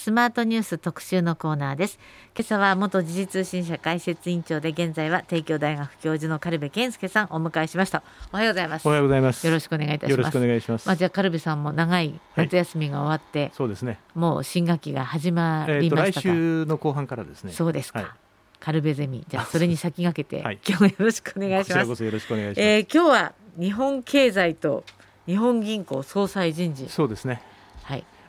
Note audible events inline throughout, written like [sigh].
スマートニュース特集のコーナーです。今朝は元時事通信社解説委員長で現在は帝京大学教授の軽部健介さんお迎えしました。おはようございます。おはようございます。よろしくお願いいたします。よろしくお願いします。まあじゃあ軽部さんも長い夏休みが終わって、はい、そうですね。もう新学期が始まりましたか、えー、来週の後半からですね。そうですか、はい。カルベゼミ。じゃあそれに先駆けて、はい、今日はよろしくお願いします。こちらこそよろしくお願いします。えー、今日は日本経済と日本銀行総裁人事。そうですね。はい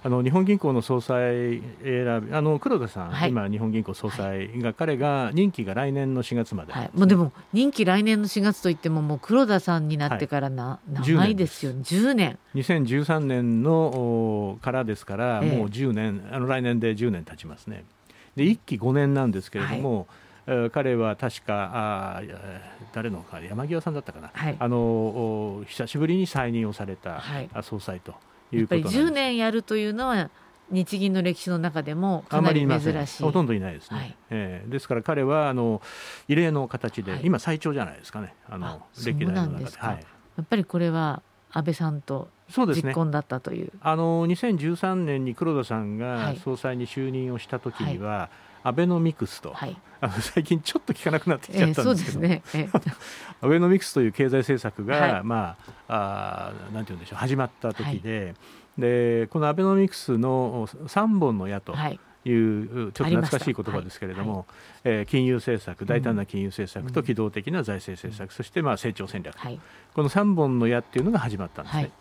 あの日本銀行の総裁選びあの黒田さん、はい、今、日本銀行総裁が、はい、彼が任期が来年の4月まで、はい、もうでも任期来年の4月といってももう黒田さんになってからな、長いですよね。10年2013年。のからですから、ええ、もう10年あの来年で10年経ちますね。で1期5年なんですけれども、彼は確かあ誰のか山際さんだったかな、はい、あの久しぶりに再任をされた、はい、総裁ということなんです。やっぱり10年やるというのは日銀の歴史の中でもかなり珍しい。ほとんどいないですね、はい、えー、ですから彼はあの異例の形で、はい、今最長じゃないですかね。あの歴代の中で。はい、やっぱりこれは安倍さんと実婚だったという、ね、あの2013年に黒田さんが総裁に就任をした時には、アベノミクスと、はい、あの最近ちょっと聞かなくなってきちゃったんですけど、えーね。えー、[laughs] アベノミクスという経済政策が、はい、まああなんて言うんでしょう始まった時で、はい、でこのアベノミクスの3本の矢と。い。うちょっと懐かしい言葉ですけれども、はい、えー、金融政策大胆な金融政策と機動的な財政政策、うん、そしてまあ成長戦略、はい、この3本の矢っていうのが始まったんですね。はい、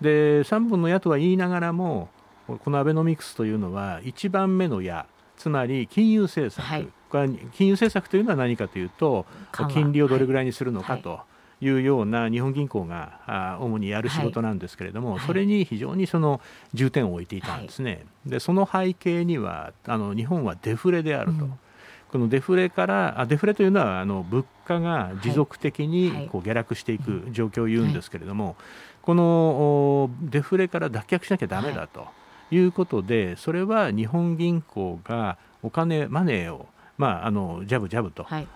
で3本の矢とは言いながらもこのアベノミクスというのは1番目の矢つまり金融政策、はい、これは金融政策というのは何かというと金利をどれぐらいにするのかと。いうような日本銀行が主にやる仕事なんですけれども、はい、それに非常にその重点を置いていたんですね。はい、でその背景にはあの日本はデフレであると。うん、このデフレからあデフレというのはあの物価が持続的にこう下落していく状況を言うんですけれども、このデフレから脱却しなきゃだめだと。いうことでそれは日本銀行がお金マネーをまあ、あのジャブジャブと、はい、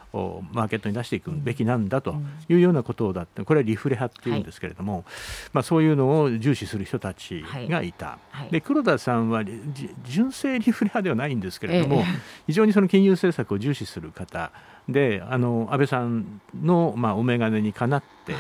マーケットに出していくべきなんだというようなことだってこれはリフレ派っていうんですけれども、はい、まあ、そういうのを重視する人たちがいた、はい、で黒田さんは純正リフレ派ではないんですけれども、ええ、非常にその金融政策を重視する方であの安倍さんの、まあ、お眼鏡にかなって、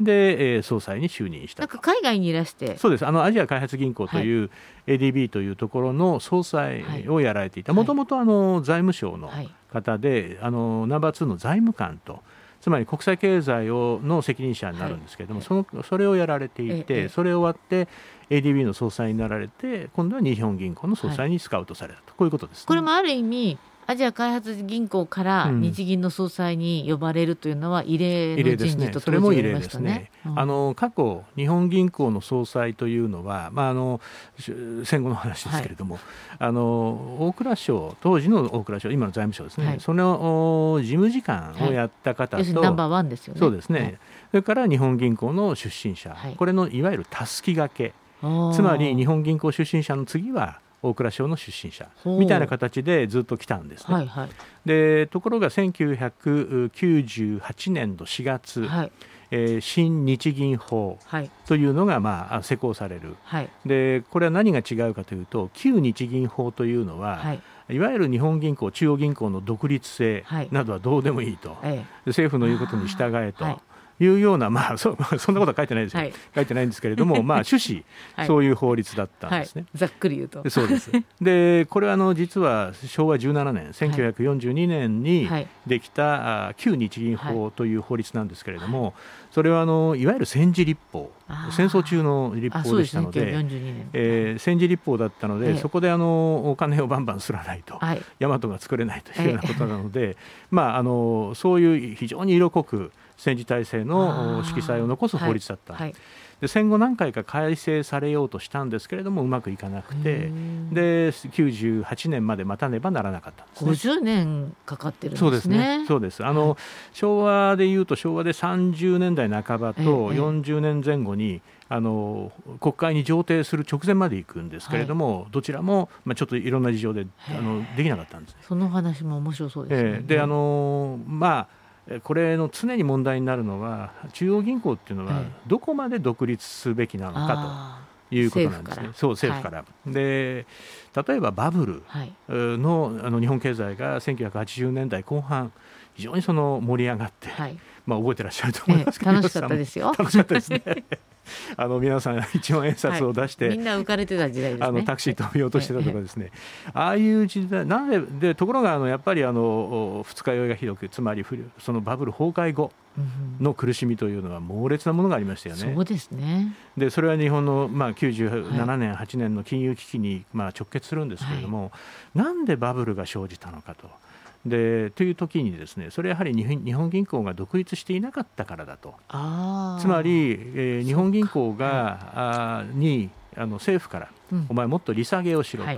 で、えー、総裁に就任したなんか海外にいらして。そうです。あのアジア開発銀行という、ADB というところの総裁をやられていた。もともと財務省の方で、あのナンバー2の財務官と。つまり国際経済をの責任者になるんですけれども、はい、そのそれをやられていて、ええ、それ終わって ADB の総裁になられて今度は日本銀行の総裁にスカウトされたと、はい、こういうことです、ね、これもある意味アジア開発銀行から日銀の総裁に呼ばれるというのは異例の人事と当時ありましたね。あの過去日本銀行の総裁というのは、まああの戦後の話ですけれども、はい、あの大蔵省当時の大蔵省今の財務省ですね、はい、その事務次官をやった方と、はい、ナンバーワンですよね。そうですね。それから日本銀行の出身者、これのいわゆるたすきがけ。つまり日本銀行出身者の次は大蔵省の出身者みたいな形でずっと来たんですね。はいはい、でところが1998年度4月、はい。えー、新日銀法というのが、まあ、施行される、はい、でこれは何が違うかというと旧日銀法というのは、はい。いわゆる日本銀行、中央銀行の独立性などはどうでもいいと、はい、政府の言うことに従えと、いうような、まあ、そそんなことは書いてないですよ、はい、書いてないんですけれども、まあ、[laughs] 趣旨、はい、そういう法律だったんですね。ざっくり言うと。そうです。[laughs] でこれはあの実は昭和17年1942年にできた、あ旧日銀法という法律なんですけれども、それはあのいわゆる戦時立法。戦争中の立法でしたので、ね。えー、戦時立法だったので、ええ、そこであのお金をバンバンすらないと、はい、大和が作れないというようなことなので、え、まあ、あのそういう非常に色濃く戦時体制の色彩を残す法律だった。はい。はいで戦後何回か改正されようとしたんですけれどもうまくいかなくてで98年まで待たねばならなかったんです、ね、50年かかってるんですね。そうですね。そうです。あの、はい、昭和でいうと昭和で30年代半ばと40年前後に、あの国会に上呈する直前まで行くんですけれども、はい、どちらも、まあ、ちょっといろんな事情であのできなかったんです、ね、その話も面白そうですね。えー、であのまあこれの常に問題になるのは中央銀行っていうのはどこまで独立すべきなのかということなんですね。そう政府から、はい、で例えばバブルの,、あの日本経済が1980年代後半非常にその盛り上がって、はい、まあ覚えてらっしゃると思いますけど、楽しかったですよ。楽しかったですね。[laughs] あの皆さん一万円札を出して、はい、みんな浮かれてた時代、ね、あのタクシー止めようとしてたとかですね、ああいう時代なんででところがあのやっぱりあの二日酔いがひどくつまりそのバブル崩壊後の苦しみというのは猛烈なものがありましたよね。そうですね。でそれは日本の、まあ、97年、はい、8年の金融危機に、まあ、直結するんですけれども、はい、なんでバブルが生じたのかと。でという時にですねそれはやはり日本銀行が独立していなかったからだと。つまり、えー、日本銀行があにあの政府から、うん、お前もっと利下げをしろと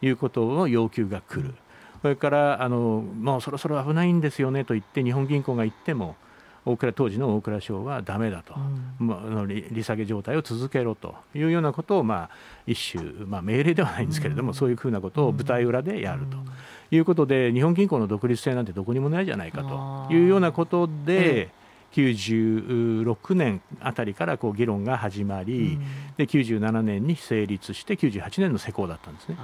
い。うことの要求が来る、それからあのもうそろそろ危ないんですよねと言って日本銀行が言っても大倉当時の大倉省はだめだと、うん、まあ、利利下げ状態を続けろというようなことを、まあ、一種、まあ、命令ではないんですけれども、うん、そういうふうなことを舞台裏でやると。いうことで日本銀行の独立性なんてどこにもないじゃないかと。いうようなことで、96年あたりからこう議論が始まり、で97年に成立して98年の施行だったんですね。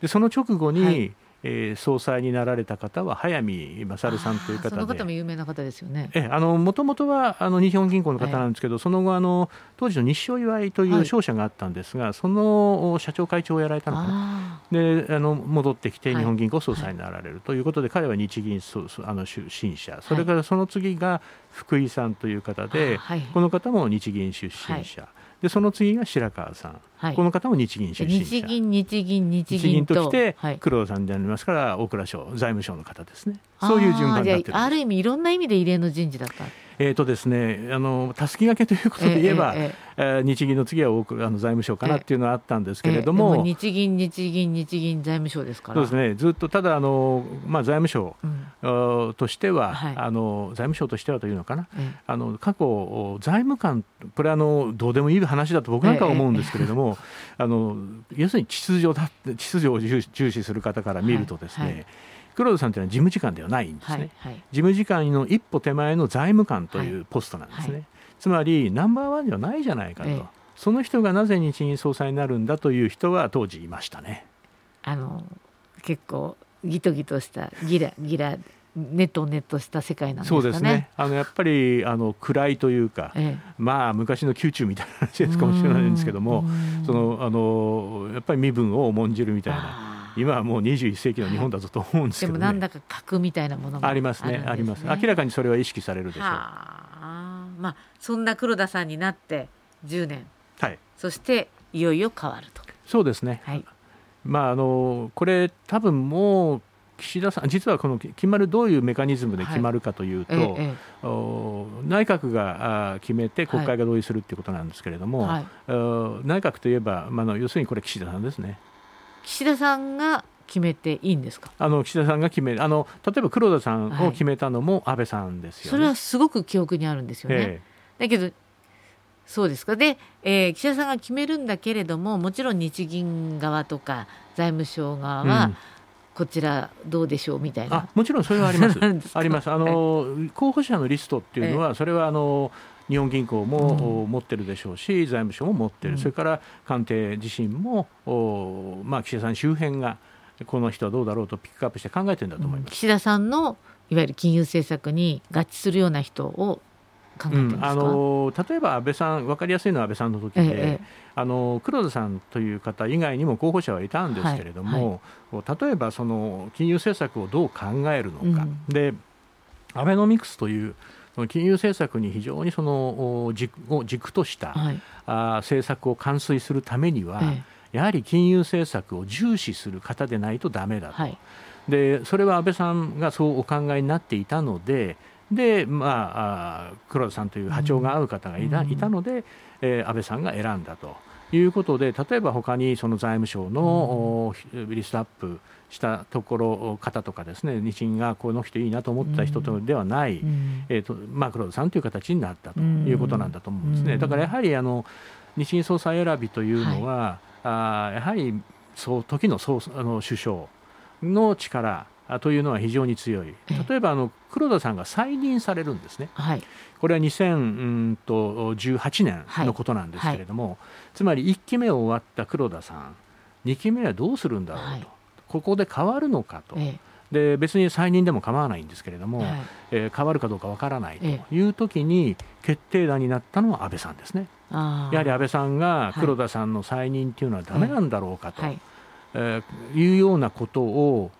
でその直後に、はいえー、総裁になられた方は早見勝さんという方で。その方も有名な方ですよね。もともとはあの日本銀行の方なんですけど、はい、その後あの当時の日商祝いという商社があったんですが、はい、その社長会長をやられたのかな。であの戻ってきて日本銀行総裁になられるということで、彼は日銀あの出身者それからその次が福井さんという方で、この方も日銀出身者。でその次が白川さん、はい、この方も日銀出身日銀日銀日銀ときて黒田さんでありますから大倉省財務省の方ですね。そういう順番になってるある意味いろんな意味で異例の人事だったえーとですね、あのたすきがけということで言えば、えええ日銀の次は多くあの財務省かなっていうのはあったんですけれどもも日銀、日銀、日銀財務省ですから。そうですねずっとただあの、まあ、財務省、うん、としては、はい、あの財務省としてはというのかな、あの過去、財務官、これあの、どうでもいい話だと僕なんかは思うんですけれども、あの要するに秩序だ秩序を重視する方から見るとですね、黒田さんというのは事務次官ではないんですね、はいはい、事務次官の一歩手前の財務官というポストなんですね、はい、つまりナンバーワンではないじゃないかと、ええ、その人がなぜ日銀総裁になるんだという人は当時いましたね。あの結構ギトギトしたギラギラネトネトした世界なんですかね。そうですね。あのやっぱりあの暗いというか、ええ、まあ昔の宮中みたいな話ですかもしれないんですけども、そのあのやっぱり身分を重んじるみたいな。今はもう21世紀の日本だぞと思うんですけど、ね、でもなんだか格みたいなものがありますねあります。明らかにそれは意識されるでしょう。あ。まあそんな黒田さんになって10年、はい、そしていよいよ変わると。そうですね、はい、まああのこれ多分もう岸田さん実はこの決まるどういうメカニズムで決まるかというと、はい。ええ、内閣が決めて国会が同意するということなんですけれども、はい、内閣といえば、まあ、要するにこれ岸田さんですね。岸田さんが決めていいんですか？あの岸田さんが決めあの例えば黒田さんを決めたのも安倍さんですよ、ね。はい、それはすごく記憶にあるんですよね。えー、だけどそうですか。で、えー、岸田さんが決めるんだけれどももちろん日銀側とか財務省側は、うん。こちらどうでしょうみたいな。もちろんそれはあります。[laughs] あります。あの、候補者のリストっていうのは、それはあの日本銀行も持ってるでしょうし、財務省も持ってる、それから官邸自身も、まあ、岸田さん周辺がこの人はどうだろうとピックアップして考えてるんだと思います、岸田さんのいわゆる金融政策に合致するような人を考えてますか、うん、あの例えば安倍さん分かりやすいのは安倍さんの時で、ええ、あの黒田さんという方以外にも候補者はいたんですけれども、はいはい、例えばその金融政策をどう考えるのか、うん、でアベノミクスという金融政策に非常にその軸を軸とした、はい、あ政策を完遂するためには、ええ、やはり金融政策を重視する方でないとだめだと、はい、でそれは安倍さんがそうお考えになっていたのでで、まあ、黒田さんという波長が合う方がいた,、いたので、えー、安倍さんが選んだということで例えば他にその財務省の、リストアップしたところ方とかですね日銀がこの人いいなと思った人ではない、うん、えーとまあ、黒田さんという形になったということなんだと思うんですね。だからやはりあの日銀総裁選びというのは、はい、あやはりそう時の総あの首相の力というのは非常に強い、例えばあの黒田さんが再任されるんですね、はい、これは2018年のことなんですけれども、はい。はい、つまり1期目を終わった黒田さん、2期目はどうするんだろうと、ここで変わるのかと。で別に再任でも構わないんですけれども、はい、えー、変わるかどうかわからないという時に決定打になったのは安倍さんですね。やはり安倍さんが黒田さんの再任というのはだめなんだろうかと、はい。えー、いうようなことを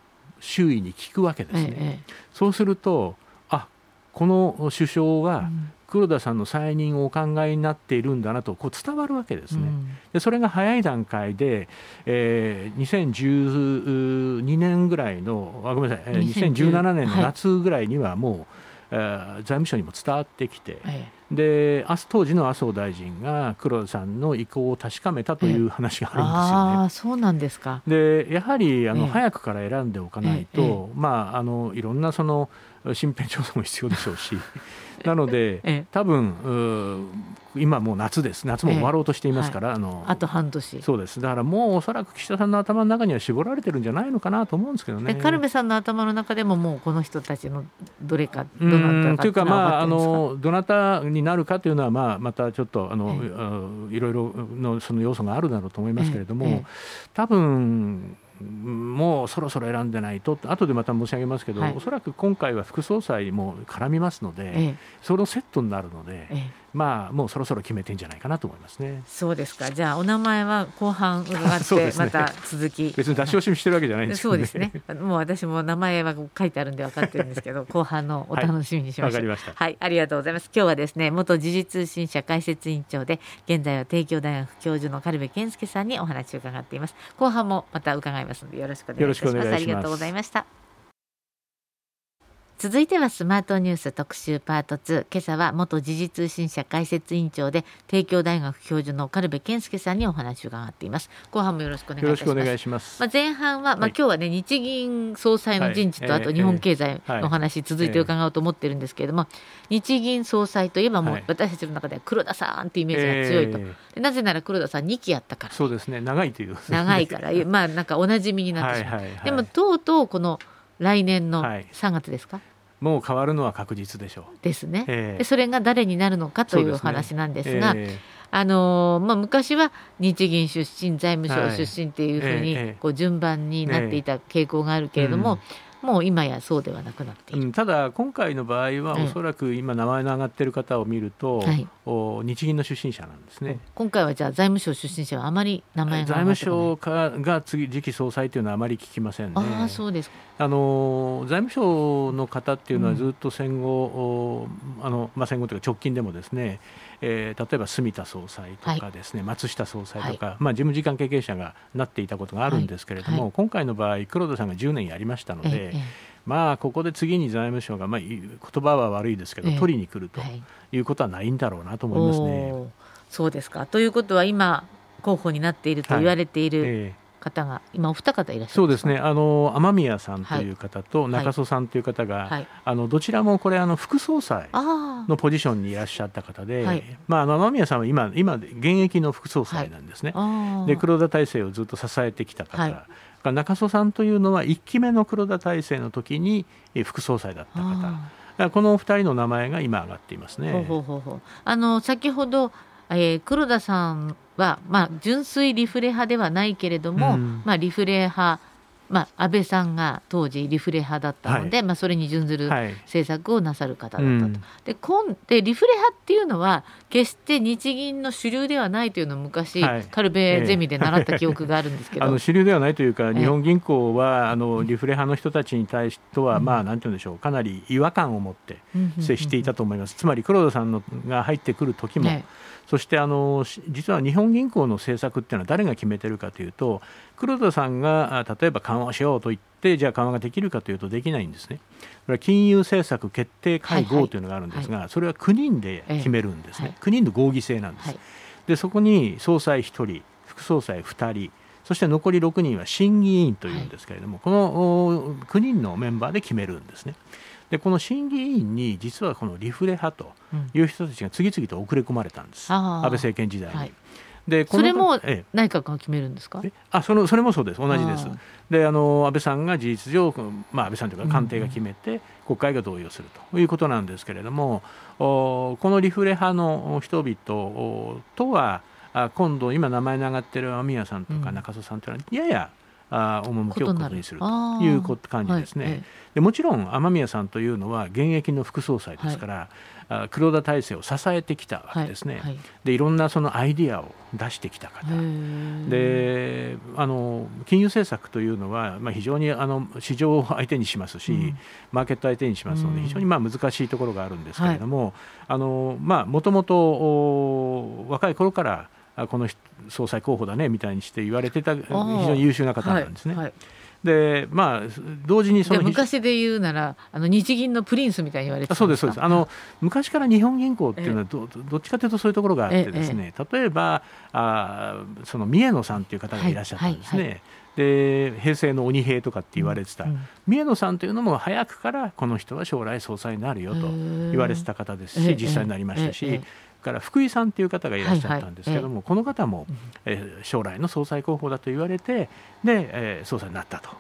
周囲に聞くわけですね。ええ、そうするとあこの首相は黒田さんの再任をお考えになっているんだなとこう伝わるわけですね。うん、でそれが早い段階で、えー、2012年ぐらいのあごめんなさい2017年の夏ぐらいにはもう、はいえー、財務省にも伝わってきて、はいで当時の麻生大臣が黒田さんの意向を確かめたという話があるんですよね。あそうなんですか。でやはりあの、早くから選んでおかないと、まあ、あのいろんなその身辺調査も必要でしょうし。[laughs] なので、多分今もう夏です。夏も終わろうとしていますから、はい、あのあと半年。そうです。だからもうおそらく岸田さんの頭の中には絞られてるんじゃないのかなと思うんですけどね。カルメさんの頭の中でももうこの人たちのどれかどなたかというかまああのどなたになるかというのはまあまたちょっとあの、いろいろのその要素があるだろうと思いますけれども、多分もうそろそろ選んでないと後でまた申し上げますけど、はい、おそらく今回は副総裁も絡みますので、ええ、そのセットになるので、え、まあもうそろそろ決めてんじゃないかなと思いますね。そうですか。じゃあお名前は後半伺って [laughs] また続き、ね、別に出し惜しみしてるわけじゃないんですけど、ね、そうですね。もう私も名前は書いてあるんで分かってるんですけど、[laughs] 後半のお楽しみにしましょう。はい、ました。はい、ありがとうございます。今日はですね、元時事通信社解説委員長で現在は帝京大学教授の軽部健介さんにお話を伺っています。後半もまた伺いますのでよろしくお願いします。ありがとうございました。続いてはスマートニュース特集パート2今朝は元時事通信社解説委員長で帝京大学教授の軽部健介さんにお話を伺っています。後半もよろしくお願いします。まあ、前半は、まあ、今日はね日銀総裁の人事と、あと日本経済の話、続いて伺おうと思ってるんですけれども、日銀総裁といえばもう私たちの中では黒田さんっていうイメージが強いと、なぜなら黒田さん2期やったから。そうですね長いという長いからまあなんかおなじみになってしまう、でもとうとうこの来年の3月ですか、もう変わるのは確実でしょう。ですね。えー、でそれが誰になるのかというお話なんですが。あのまあ、昔は日銀出身財務省出身っていうふうにこう順番になっていた傾向があるけれども、もう今やそうではなくなっている、うん、ただ、今回の場合は、おそらく今、名前の挙がっている方を見ると、はい、お日銀の出身者なんですね。今回はじゃあ、財務省出身者はあまり名前が財務省かが次、次期総裁というのはあまり聞きませんね。あそうですあの財務省の方っていうのはずっと戦後、うん、あのまあ、戦後というか直近でもですね、えー、例えば住田総裁とかですね、はい、松下総裁とか、はい、まあ、事務次官経験者がなっていたことがあるんですけれども、はい、今回の場合黒田さんが10年やりましたので、ええ、まあここで次に財務省が、まあ、言葉は悪いですけど、え、取りに来るとい。うことはないんだろうなと思いますね。そうですか。ということは今候補になっていると言われている、方が今お二方いらっしゃるそうですね。あの雨宮さんという方と中曽さんという方が、はい、あのどちらもこれあの副総裁のポジションにいらっしゃった方で、はい、まあ、あの雨宮さんは今今現役の副総裁なんですね、はい、で黒田体制をずっと支えてきた方、はい、中曽さんというのは1期目の黒田体制の時に副総裁だった方。このお二人の名前が今上がっていますね。ほうほうほう。あの先ほどえー、黒田さんは、まあ、純粋リフレ派ではないけれども、うん、まあ、リフレ派まあ、安倍さんが当時リフレ派だったので、はい、まあ、それに準ずる政策をなさる方だったと。はいうん、で今でリフレ派っていうのは決して日銀の主流ではないというのを昔、はい、カルベゼミで習った記憶があるんですけど、あの主流ではないというか、日本銀行はあのリフレ派の人たちに対しては、まあ、なんて言うんでしょうかなり違和感を持って接していたと思います。つまり黒田さんのが入ってくる時も、そしてあの実は日本銀行の政策っていうのは誰が決めてるかというと黒田さんが例えば緩和しようと言ってじゃあ緩和ができるかというとできないんですね。これは金融政策決定会合というのがあるんですが、それは9人で決めるんですね、9人の合議制なんです。でそこに総裁1人副総裁2人そして残り6人は審議委員というんですけれども、この9人のメンバーで決めるんですね。でこの審議委員に実はこのリフレ派という人たちが次々と遅れ込まれたんです、うん、安倍政権時代に。はい。でそれも内閣が決めるんですか、あそのそれもそうです。同じです。であの安倍さんが事実上、まあ、安倍さんというか官邸が決めて、国会が同意をするということなんですけれどもこのリフレ派の人々とは今度今名前に上がっている雨宮さんとか中曽さんというのはややあ趣を異にするという感じですね、はい、でもちろん雨宮さんというのは現役の副総裁ですから、はい、黒田体制を支えてきたわけですね、はい、でいろんなそのアイディアを出してきた方。であの金融政策というのは、まあ、非常にあの市場を相手にしますし、うん、マーケット相手にしますので非常にまあ難しいところがあるんですけれどももともと若い頃からこの総裁候補だねみたいにして言われてた非常に優秀な方なんですね。はいはい。でまあ同時にその昔で言うならあの日銀のプリンスみたいに言われてそうですそうです。あの昔から日本銀行っていうのはどどっちかというとそういうところがあってですね、例えばあその三重野さんっていう方がいらっしゃったんですね。はいで平成の鬼平とかって言われてた、うん、三重野さんというのも早くからこの人は将来総裁になるよと言われてた方ですし実際になりましたしから福井さんという方がいらっしゃったんですけども、はいはい、この方も、えー、将来の総裁候補だと言われてで、えー、総裁になったと。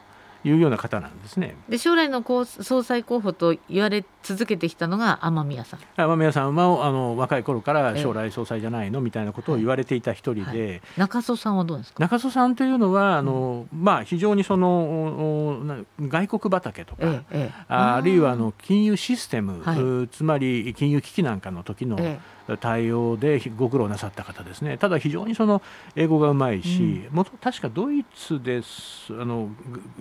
いうような方なんですね。で将来の総裁候補と言われ続けてきたのが雨宮さん。雨宮さんはあの若い頃から将来総裁じゃないのみたいなことを言われていた一人で、はい。はい、中曽さんはどうですか？中曽さんというのはあの、うん、まあ非常にその外国畑とか、ええ、ああるいはあの金融システム、はい、つまり金融危機なんかの時の、え対応でご苦労なさった方ですね。ただ非常にその英語がうまいし、うん、も確かドイツです。あの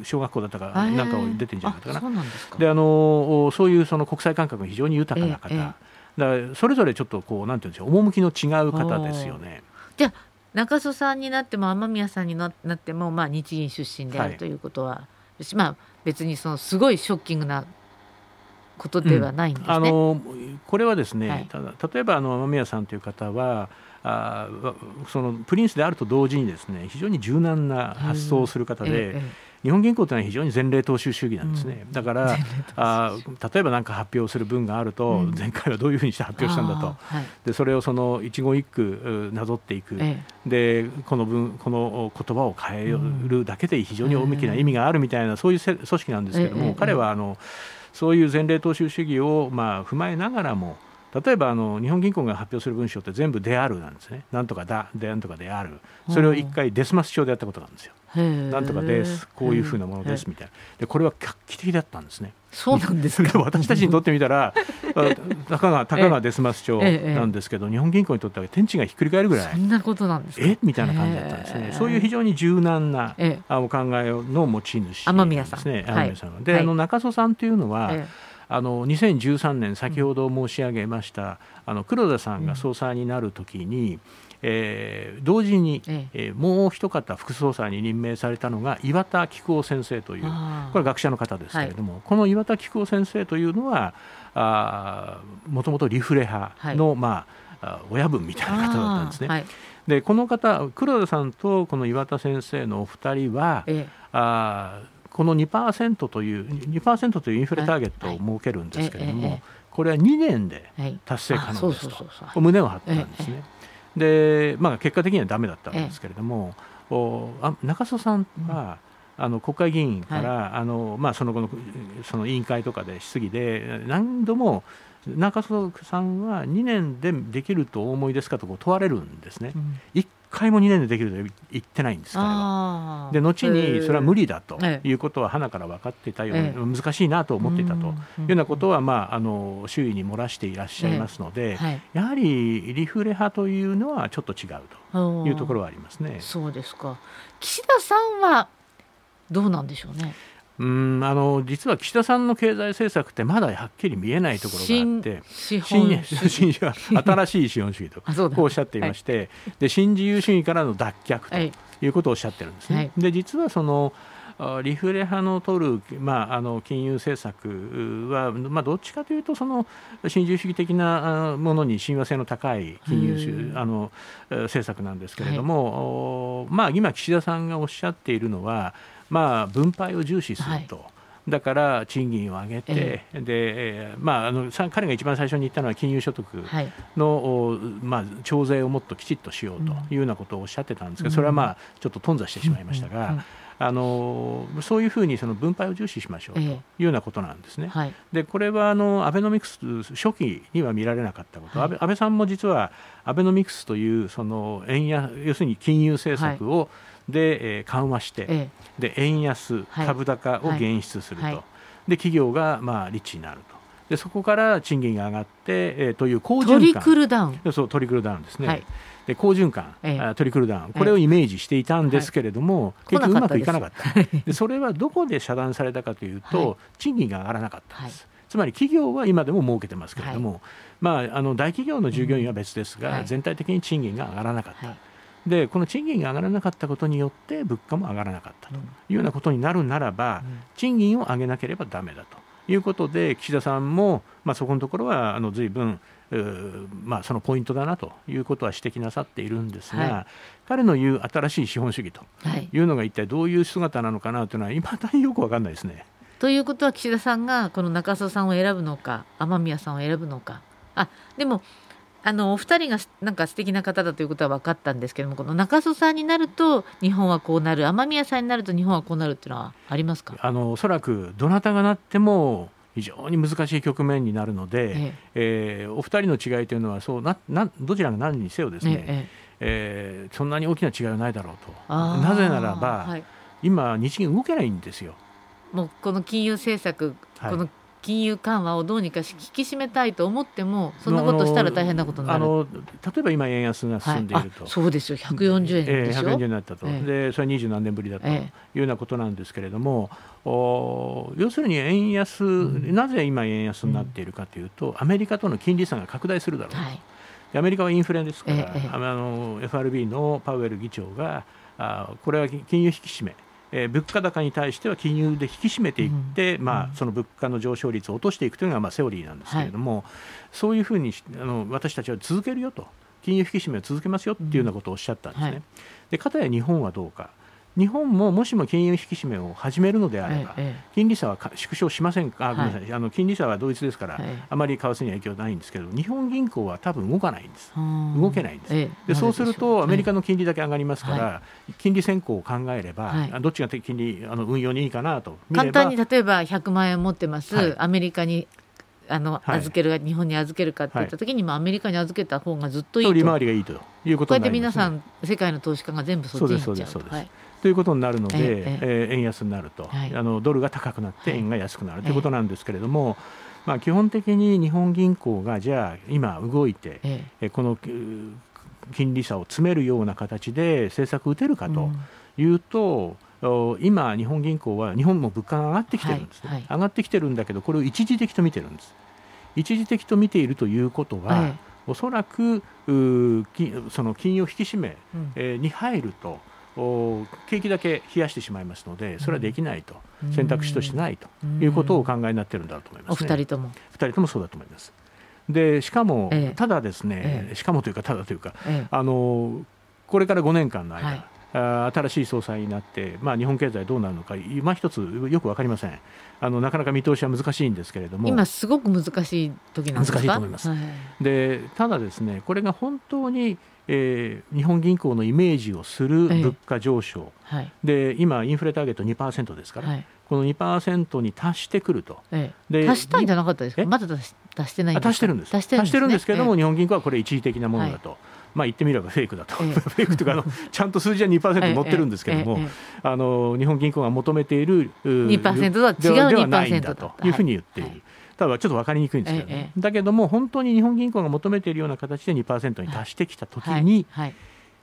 小学校だったかなんかを出てるんじゃなかったかな。であのそういうその国際感覚が非常に豊かな方、えーえー、だからそれぞれちょっとこうなんていうんでしょう趣の違う方ですよね。じゃ中曽さんになっても雨宮さんになっても、まあ、日銀出身であるということは、はい、まあ、別にそのすごいショッキングなことではないんですね。うん、あのこれはですね、はい、ただ例えばあの雨宮さんという方はあそのプリンスであると同時にですね非常に柔軟な発想をする方で、ええ日本銀行というのは非常に前例踏襲主義なんですね、うん、だからあ例えば何か発表する文があると、うん、前回はどういうふうにして発表したんだと、はい、でそれをその一語一句なぞっていく、ええ、でこの文この言葉を変えるだけで非常に大きな意味があるみたいな、そういう組織なんですけれども、え、彼はあのそういう前例踏襲主義をまあ踏まえながらも例えばあの日本銀行が発表する文章って全部「である」なんですね。なんとかだ、でなんとかである。それを一回デスマス帳でやったことがあるんですよ。なんとかですこういうふうなものですみたいな。でこれは画期的だったんですね。そうなんですか。[laughs] 私たちにとってみたら [laughs] たかがたかがデスマス帳なんですけど、日本銀行にとっては天地がひっくり返るぐらいそんなことなんですえ？みたいな感じだったんですね。そういう非常に柔軟なお考えの持ち主天宮さんですね天宮さん。で、あの中曽さんというのは、あの2013年先ほど申し上げました、あの黒田さんが総裁になるときに、えー、同時に、ええ。ー、もう一方副総裁に任命されたのが岩田菊夫先生というこれ学者の方ですけれども、はい、この岩田菊夫先生というのはあもともとリフレ派の、はい、まあ、親分みたいな方だったんですね。はい、でこの方黒田さんとこの岩田先生のお二人は、ええ、あこの2%という2%というインフレターゲットを設けるんですけれども、これは2年で達成可能ですと。胸を張ったんですね。で、まあ、結果的にはだめだったんですけれども、おあ中曽さんは、うん、あの国会議員から、はい、あのまあ、その後のその委員会とかで質疑で何度も中曽さんは2年でできるとお思いですかと問われるんですね。うん、1回も2年でできると言ってないんです彼は。で後にそれは無理だということは花から分かっていたように、難しいなと思っていたと。いうようなことは、まあ、あの周囲に漏らしていらっしゃいますので、やはりリフレ派というのはちょっと違うというところはありますね。そうですか。岸田さんはどうなんでしょうね。うんあの実は岸田さんの経済政策ってまだはっきり見えないところがあって新新新しい資本主義とこうおっしゃっていまして、はい、で新自由主義からの脱却ということをおっしゃってるんですね。はい、で実はそのリフレ派の取る、まあ、あの金融政策は、まあ、どっちかというとその新自由主義的なものに親和性の高い金融あの政策なんですけれども、はい、まあ、今、岸田さんがおっしゃっているのはまあ、分配を重視すると。はい。だから賃金を上げて、えでまあ、あの彼が一番最初に言ったのは金融所得の、はい、まあ、徴税をもっときちっとしようというようなことをおっしゃってたんですけど、それはまあちょっと頓挫してしまいましたが。あのそういうふうにその分配を重視しましょうというようなことなんですね。はい、でこれはあのアベノミクス初期には見られなかったこと、はい、安倍さんも実はアベノミクスというその円安要するに金融政策を、はいで、えー、緩和して、ええ、で円安、株高を減出すると、はい、で企業がまあリッチになると。でそこから賃金が上がって、えー、という好循環。トリクルダウン。そうトリクルダウンですね、はい、で好循環、ええ、トリクルダウン。これをイメージしていたんですけれども、結局うまくいかなかった。で [laughs] それはどこで遮断されたかというと、賃金が上がらなかったんです、つまり企業は今でも儲けてますけれども、まあ、あの大企業の従業員は別ですが、全体的に賃金が上がらなかった、でこの賃金が上がらなかったことによって物価も上がらなかったと。いうようなことになるならば、賃金を上げなければだめだと。いうことで岸田さんも、まあ、そこのところはあの随分まあ、そのポイントだなと。いうことは指摘なさっているんですが、はい、彼の言う新しい資本主義と。い。うのが一体どういう姿なのかなというのはいまだによく分かんないですね。ということは岸田さんがこの中曽さんを選ぶのか雨宮さんを選ぶのか。あでもあのお二人がなんか素敵な方だということは分かったんですけどもこの中曽さんになると日本はこうなる雨宮さんになると日本はこうなるっていうのはありますか？あのおそらくどなたがなっても非常に難しい局面になるので、ええ。えー、お二人の違いというのはそうななどちらが何にせよですね、えええー、そんなに大きな違いはないだろうと。なぜならば、はい、今日銀動けないんですよ。もうこの金融政策、はい、この金融緩和をどうにか引き締めたいと思ってもそんなことしたら大変なことになる。あの例えば今円安が進んでいると、はい、そうですよ。140円でしょ、えー、140円になったと、えー、でそれは二十何年ぶりだというようなことなんですけれども、えー、お要するに円安、うん、なぜ今円安になっているかというと、うん、アメリカとの金利差が拡大するだろうと、はい、アメリカはインフレですから、えー、あの FRB のパウエル議長があこれは金融引き締めえー、物価高に対しては金融で引き締めていって、うん、まあ、その物価の上昇率を落としていくというのがまあセオリーなんですけれども、はい、そういうふうにあの私たちは続けるよと。金融引き締めを続けますよっていうようなことをおっしゃったんですね。うんはい、でかたや日本はどうか。日本ももしも金融引き締めを始めるのであれば、ええ、金利差は縮小しませんか、あごめんなさい、あの金利差は同一ですから、あまり為替には影響ないんですけど、日本銀行は多分動かないんです、動けないんです、でそうすると、アメリカの金利だけ上がりますから、金利先行を考えれば、どっちが金利あの運用にいいかなと簡単に例えば100万円持ってます、アメリカにあの預ける、はい、日本に預けるかって言った時に、はい、アメリカに預けた方がずっといいと利回りがいいということこうやって皆さん世界の投資家が全部そっちに行っちゃうと。ということになるので、ええ円安になると、はい、あのドルが高くなって円が安くなるということなんですけれども、まあ、基本的に日本銀行がじゃあ今動いて、ええ、この金利差を詰めるような形で政策を打てるかというと、うん、今、日本銀行は日本も物価が上がってきてるんです。ね、はいはい、上がってきてるんだけどこれを一時的と見てるんです。一時的と見ているということは、はい、おそらくその金融引き締め、うん、に入ると。景気だけ冷やしてしまいますのでそれはできないと、うん、選択肢としてないということをお考えになっているんだと思います、ね、お二人とも二人ともそうだと思います。でしかも、ええ、ただですね、え、しかもというかただというか、あのこれから5年間の間、はい。新しい総裁になって、まあ、日本経済どうなるのか、今一つよく分かりません。あの、なかなか見通しは難しいんですけれども、今、すごく難しい時なんですか？難しいと思います。はい、でただ、ですねこれが本当にえー、日本銀行のイメージをする物価上昇、えーはい、で今、インフレターゲット2%ですから、はい、この2%に達してくると、えー、で達したんじゃなかったですか、まだ達してない達してるんです、達してるんですけれども、えー、日本銀行はこれ、一時的なものだと。はい。まあ、言ってみればフェイクだと、[laughs] フェイクというかあの、ちゃんと数字は2%載ってるんですけれども、あの日本銀行が求めている2%とは違う2%ではないんだというふうに言っている。ただちょっと分かりにくいんですけど、ね、だけども本当に日本銀行が求めているような形で2%に達してきたときに、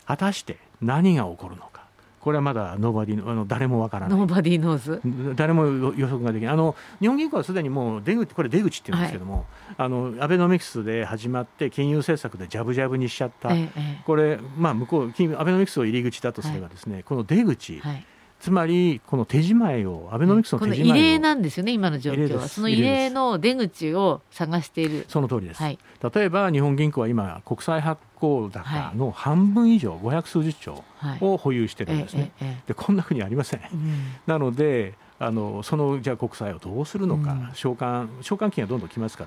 果たして何が起こるのか。これはまだ nobody あの誰もわからない。 nobody knows。誰も予測ができない。あの日本銀行はすでにもう出口これ出口って言うんですけども、はい、あのアベノミクスで始まって金融政策でジャブジャブにしちゃった。ええ、これまあ向こう金アベノミクスを入り口だとすればですね、はい、この出口。はいつまりこの手仕舞いをアベノミクスの手仕舞いを、異例なんですよね今の状況は。その異例の出口を探している。その通りです、はい、例えば日本銀行は今国債発行高の半分以上500数十兆を保有してるんですね、はい、でこんなふうにありません、うん、なのであのそのじゃあ国債をどうするのか、うん、償還償還金がどんどん来ますか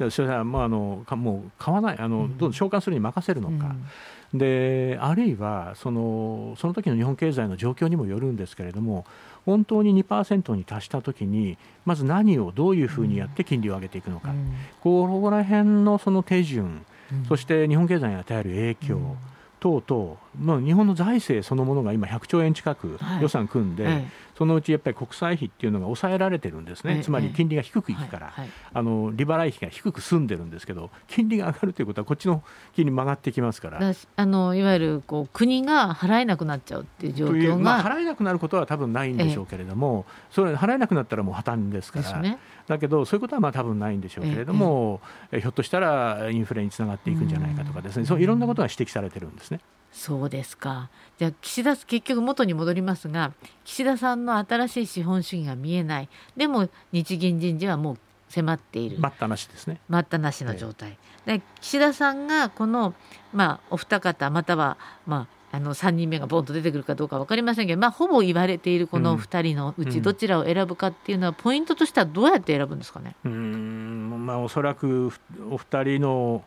ら、それはもうあのもう買わないあの、どんどん償還するに任せるのか。であるいはそのその時の日本経済の状況にもよるんですけれども本当に2%に達したときにまず何をどういうふうにやって金利を上げていくのか、うん、ここら辺のその手順、うん、そして日本経済に与える影響、等々、まあ、日本の財政そのものが今100兆円近く予算組んで、はいそのうちやっぱり国債費っていうのが抑えられてるんですね、つまり金利が低くいくから、あの利払い費が低く済んでるんですけど、金利が上がるということは、こっちの金利曲がってきますから。あのいわゆるこう国が払えなくなっちゃうっていう状況が、まあ、払えなくなることは多分ないんでしょうけれども、それ払えなくなったらもう破綻ですから。ね、だけどそういうことはまあ多分ないんでしょうけれども、えひょっとしたらインフレにつながっていくんじゃないかとかですね、そういろんなことが指摘されてるんですね。そうですか。じゃあ岸田結局元に戻りますが岸田さんの新しい資本主義が見えない。でも日銀人事はもう迫っている。待ったなしですね。待ったなしの状態、で岸田さんがこの、まあ、お二方または、まあ、あの3人目がボンと出てくるかどうか分かりませんけど、まあ、ほぼ言われているこの2人のうちどちらを選ぶかっていうのは、ポイントとしてはどうやって選ぶんですかね？うん。まあ、おそらくお二人の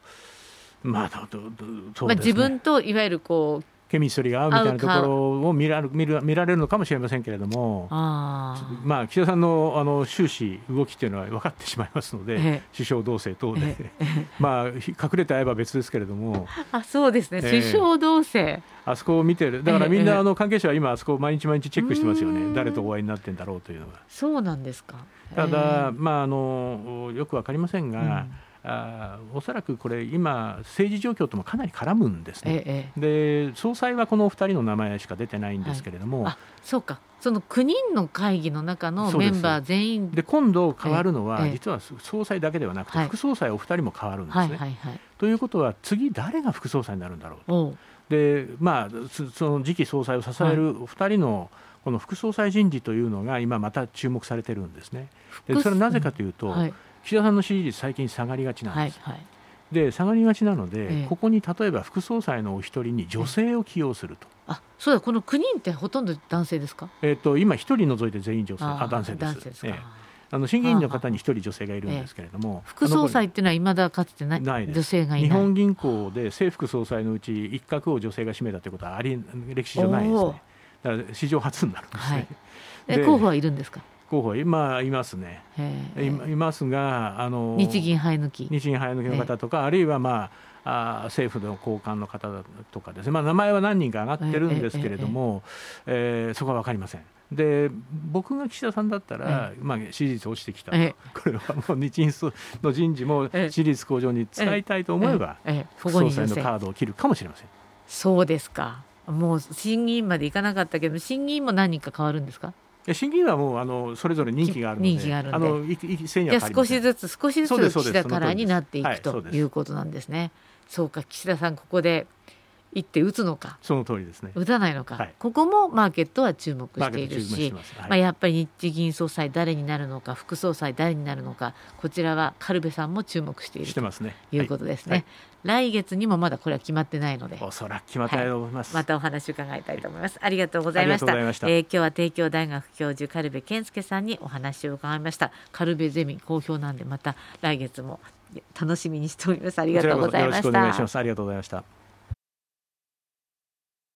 まあ、どどどまあ、自分といわゆるこうケミストリーが合うみたいなところを見ら見る見られるのかもしれませんけれどもあ、まあ、岸田さんのあの終始動きというのは分かってしまいますので首相同棲等で、[laughs] まあ、隠れて会えば別ですけれども。あそうですね、首相同棲。あそこを見てる。だからみんな、あの関係者は今あそこを毎日毎日チェックしてますよね。誰とお会いになってんだろうというのが。そうなんですか。ただ、まあ、あのよく分かりませんが、うんあおそらくこれ今政治状況ともかなり絡むんですね、ええ、で総裁はこのお二人の名前しか出てないんですけれども、はい、そうか。その9人の会議の中のメンバー全員。で今度変わるのは、実は総裁だけではなくて、副総裁お二人も変わるんですね、はいはいはい、ということは次誰が副総裁になるんだろうと。でまあその次期総裁を支える二人の、この副総裁人事というのが今また注目されてるんですね。でそれはなぜかというと、はい岸田さんの支持率最近下がりがちなんです。はいはい。で下がりがちなので、ええ、ここに例えば副総裁のお一人に女性を起用すると。あそうだこの9人ってほとんど男性ですか、えーと、今一人除いて全員女性。あ男性です。ですええ、あの審議員の方に一人女性がいるんですけれども、副総裁っていうのはいまだかつてないない女性がい日本銀行で正副総裁のうち一角を女性が占めたということはあり歴史上ないですね。だから史上初になるんですね。はい、候補はいるんですか？候補今いますね。いいますがあの日銀生え抜き。日銀生え抜きの方とかあるいはまああ政府の高官の方とかです。ね、まあ、名前は何人か上がってるんですけれども、ええそこは分かりません。で僕が岸田さんだったら、まあ、支持率落ちてきた、これはもう日銀の人事も支持率向上に使いたいと思えば、総裁のカードを切るかもしれません。そうですか。もう審議員までいかなかったけど審議員も何人か変わるんですか？審議員はもうあのそれぞれ任期があるので任期があるあの一斉には少しずつ少しずつ岸田カラーになっていくということなんですね。そうか岸田さんここで一手打つのか。その通りですね。打たないのか、はい、ここもマーケットは注目しているし、はい、まあ、やっぱり日銀総裁誰になるのか副総裁誰になるのかこちらはカルベさんも注目しているということですね。来月にもまだこれは決まってないので。おそらく決まったと思います、またお話伺いたいと思います。ありがとうございました。しえー、今日は帝京大学教授カルベ健介さんにお話を伺いました。カルベゼミ好評なんでまた来月も楽しみにしております。ありがとうございました。よろしくお願いします。ありがとうございました